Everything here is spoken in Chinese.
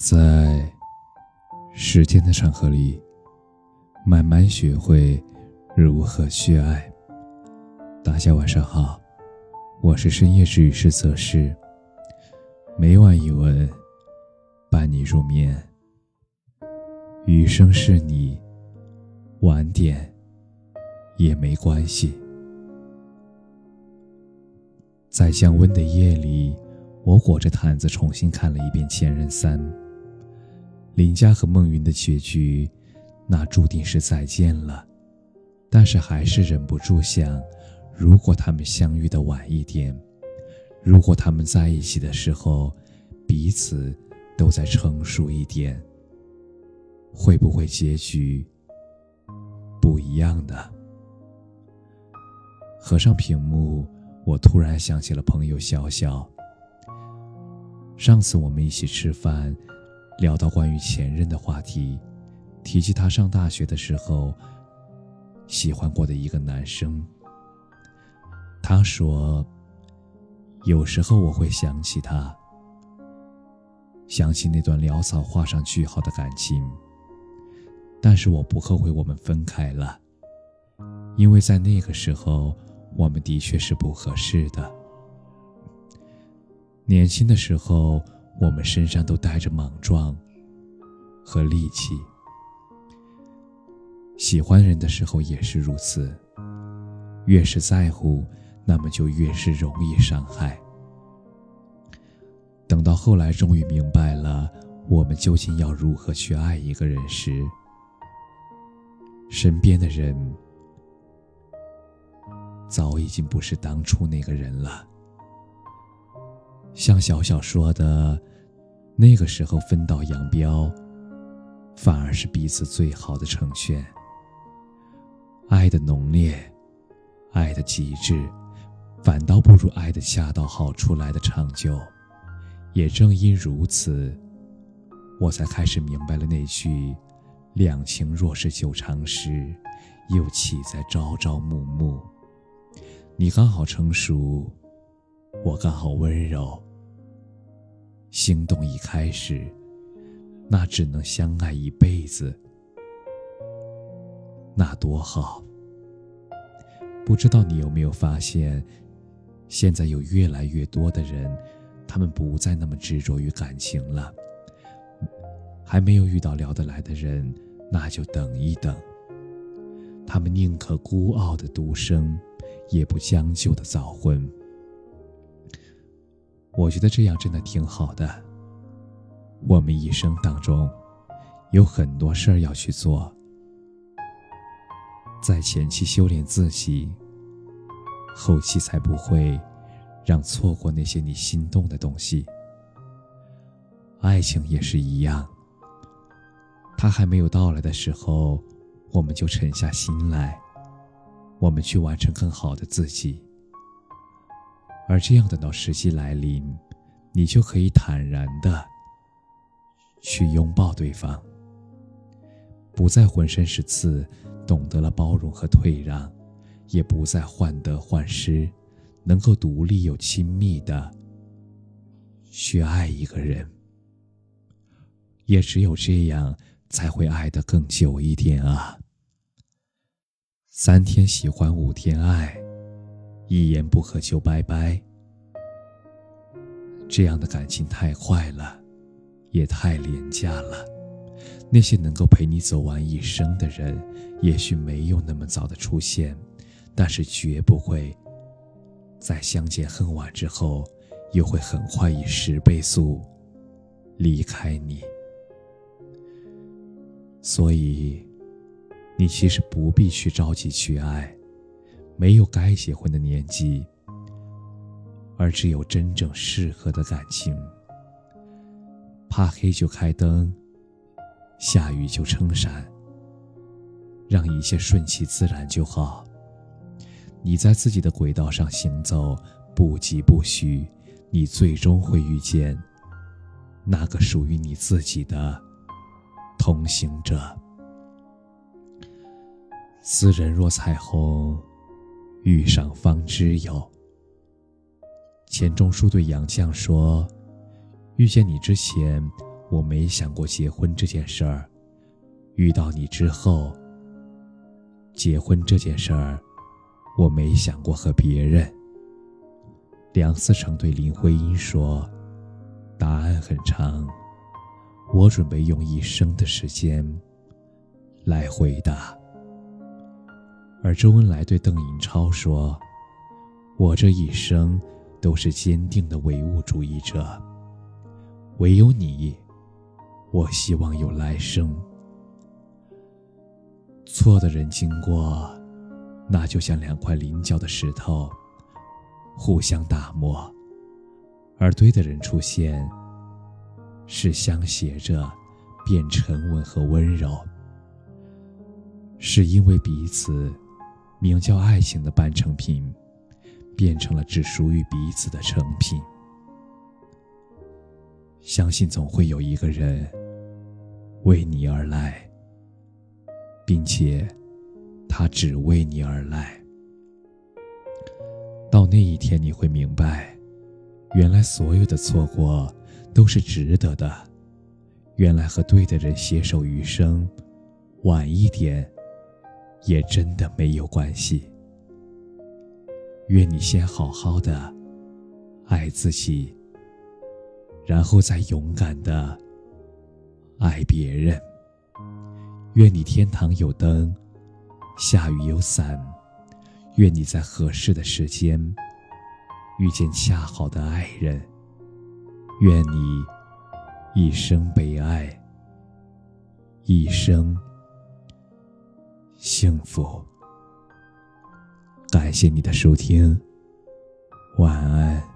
在时间的长河里，慢慢学会如何去爱。大家晚上好，我是深夜治愈师泽师，每晚一文伴你入眠。余生是你，晚点也没关系。在降温的夜里，我裹着毯子重新看了一遍《前任三》。林佳和孟云的结局，那注定是再见了。但是还是忍不住想，如果他们相遇的晚一点，如果他们在一起的时候，彼此都在成熟一点，会不会结局不一样的？合上屏幕，我突然想起了朋友小小。上次我们一起吃饭。聊到关于前任的话题，提及他上大学的时候喜欢过的一个男生。他说：“有时候我会想起他，想起那段潦草画上句号的感情。但是我不后悔我们分开了，因为在那个时候我们的确是不合适的。年轻的时候。”我们身上都带着莽撞和戾气，喜欢人的时候也是如此。越是在乎，那么就越是容易伤害。等到后来终于明白了，我们究竟要如何去爱一个人时，身边的人早已经不是当初那个人了。像小小说的。那个时候分道扬镳，反而是彼此最好的成全。爱的浓烈，爱的极致，反倒不如爱的恰到好处来的长久。也正因如此，我才开始明白了那句“两情若是久长时，又岂在朝朝暮暮”。你刚好成熟，我刚好温柔。心动一开始，那只能相爱一辈子，那多好。不知道你有没有发现，现在有越来越多的人，他们不再那么执着于感情了。还没有遇到聊得来的人，那就等一等。他们宁可孤傲的独生，也不将就的早婚。我觉得这样真的挺好的。我们一生当中，有很多事儿要去做，在前期修炼自己，后期才不会让错过那些你心动的东西。爱情也是一样，它还没有到来的时候，我们就沉下心来，我们去完成更好的自己。而这样等到时机来临，你就可以坦然的去拥抱对方，不再浑身是刺，懂得了包容和退让，也不再患得患失，能够独立又亲密的去爱一个人。也只有这样，才会爱得更久一点啊！三天喜欢，五天爱。一言不合就拜拜，这样的感情太坏了，也太廉价了。那些能够陪你走完一生的人，也许没有那么早的出现，但是绝不会在相见恨晚之后，又会很快以十倍速离开你。所以，你其实不必去着急去爱。没有该结婚的年纪，而只有真正适合的感情。怕黑就开灯，下雨就撑伞，让一切顺其自然就好。你在自己的轨道上行走，不疾不徐，你最终会遇见那个属于你自己的同行者。斯人若彩虹。遇上方知有。钱钟书对杨绛说：“遇见你之前，我没想过结婚这件事儿。遇到你之后，结婚这件事儿，我没想过和别人。梁思成对林徽因说：“答案很长，我准备用一生的时间来回答。”而周恩来对邓颖超说：“我这一生都是坚定的唯物主义者，唯有你，我希望有来生。错的人经过，那就像两块棱角的石头，互相打磨；而对的人出现，是相携着变沉稳和温柔，是因为彼此。”名叫爱情的半成品，变成了只属于彼此的成品。相信总会有一个人为你而来，并且他只为你而来。到那一天，你会明白，原来所有的错过都是值得的。原来和对的人携手余生，晚一点。也真的没有关系。愿你先好好的爱自己，然后再勇敢的爱别人。愿你天堂有灯，下雨有伞。愿你在合适的时间遇见恰好的爱人。愿你一生被爱，一生。幸福。感谢你的收听，晚安。